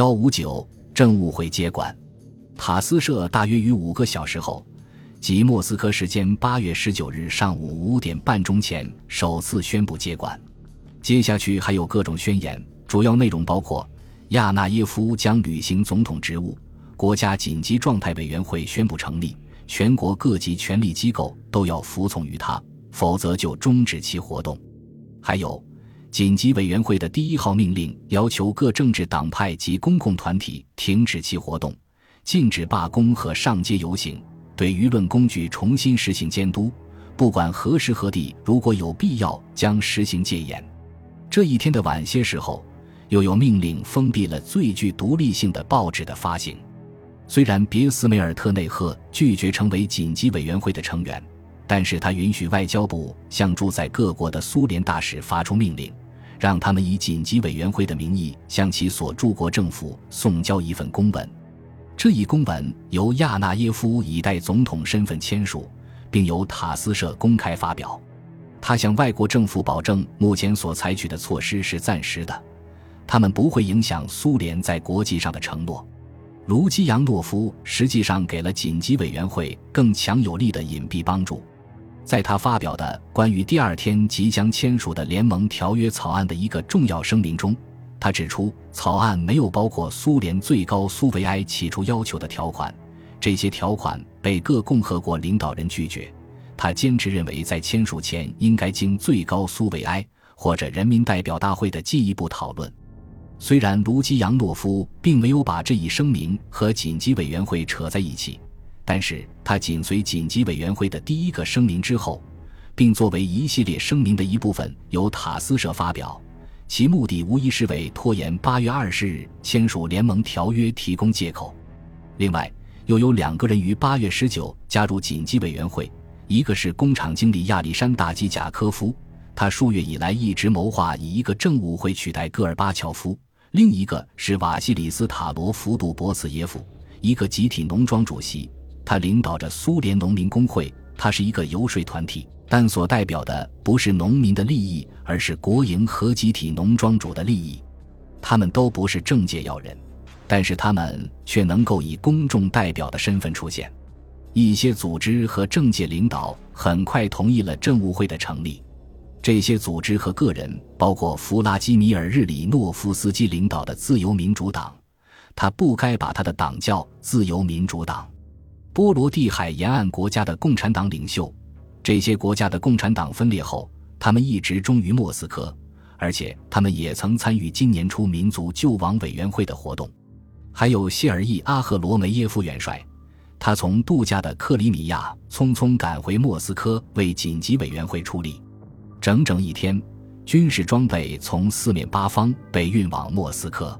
幺五九政务会接管。塔斯社大约于五个小时后，即莫斯科时间八月十九日上午五点半钟前，首次宣布接管。接下去还有各种宣言，主要内容包括：亚纳耶夫将履行总统职务，国家紧急状态委员会宣布成立，全国各级权力机构都要服从于他，否则就终止其活动。还有。紧急委员会的第一号命令要求各政治党派及公共团体停止其活动，禁止罢工和上街游行，对舆论工具重新实行监督。不管何时何地，如果有必要，将实行戒严。这一天的晚些时候，又有命令封闭了最具独立性的报纸的发行。虽然别斯梅尔特内赫拒绝成为紧急委员会的成员。但是他允许外交部向驻在各国的苏联大使发出命令，让他们以紧急委员会的名义向其所驻国政府送交一份公文。这一公文由亚纳耶夫以代总统身份签署，并由塔斯社公开发表。他向外国政府保证，目前所采取的措施是暂时的，他们不会影响苏联在国际上的承诺。卢基扬诺夫实际上给了紧急委员会更强有力的隐蔽帮助。在他发表的关于第二天即将签署的联盟条约草案的一个重要声明中，他指出，草案没有包括苏联最高苏维埃起初要求的条款，这些条款被各共和国领导人拒绝。他坚持认为，在签署前应该经最高苏维埃或者人民代表大会的进一步讨论。虽然卢基扬诺夫并没有把这一声明和紧急委员会扯在一起。但是他紧随紧急委员会的第一个声明之后，并作为一系列声明的一部分由塔斯社发表，其目的无疑是为拖延八月二十日签署联盟条约提供借口。另外，又有两个人于八月十九加入紧急委员会，一个是工厂经理亚历山大基贾科夫，他数月以来一直谋划以一个政务会取代戈尔巴乔夫；另一个是瓦西里斯塔罗夫杜博茨耶夫，一个集体农庄主席。他领导着苏联农民工会，他是一个游说团体，但所代表的不是农民的利益，而是国营和集体农庄主的利益。他们都不是政界要人，但是他们却能够以公众代表的身份出现。一些组织和政界领导很快同意了政务会的成立。这些组织和个人包括弗拉基米尔·日里诺夫斯基领导的自由民主党，他不该把他的党叫自由民主党。波罗的海沿岸国家的共产党领袖，这些国家的共产党分裂后，他们一直忠于莫斯科，而且他们也曾参与今年初民族救亡委员会的活动。还有谢尔义·阿赫罗梅耶夫元帅，他从度假的克里米亚匆匆赶回莫斯科为紧急委员会出力。整整一天，军事装备从四面八方被运往莫斯科，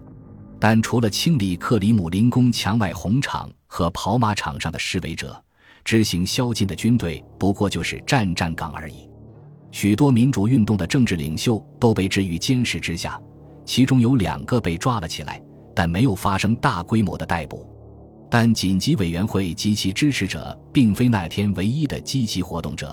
但除了清理克里姆林宫墙外红场。和跑马场上的示威者，执行宵禁的军队不过就是站站岗而已。许多民主运动的政治领袖都被置于监视之下，其中有两个被抓了起来，但没有发生大规模的逮捕。但紧急委员会及其支持者并非那天唯一的积极活动者。